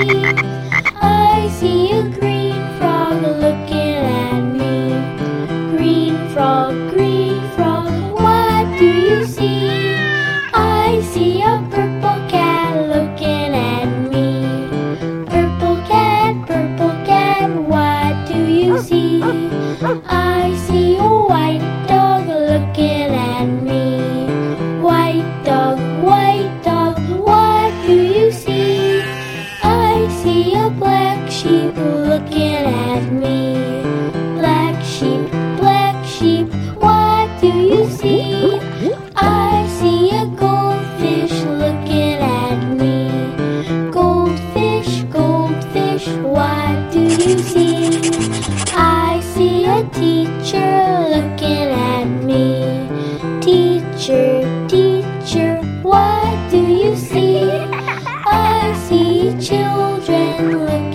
ハハハハ sheep looking at me. Black sheep, black sheep, what do you see? I see a goldfish looking at me. Goldfish, goldfish, what do you see? I see a teacher looking at me. Teacher, teacher, what do you see? I see children looking.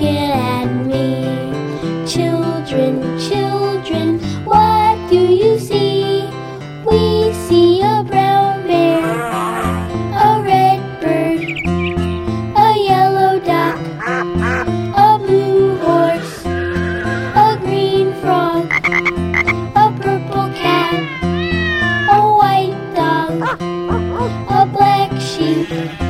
Children, children, what do you see? We see a brown bear, a red bird, a yellow duck, a blue horse, a green frog, a purple cat, a white dog, a black sheep,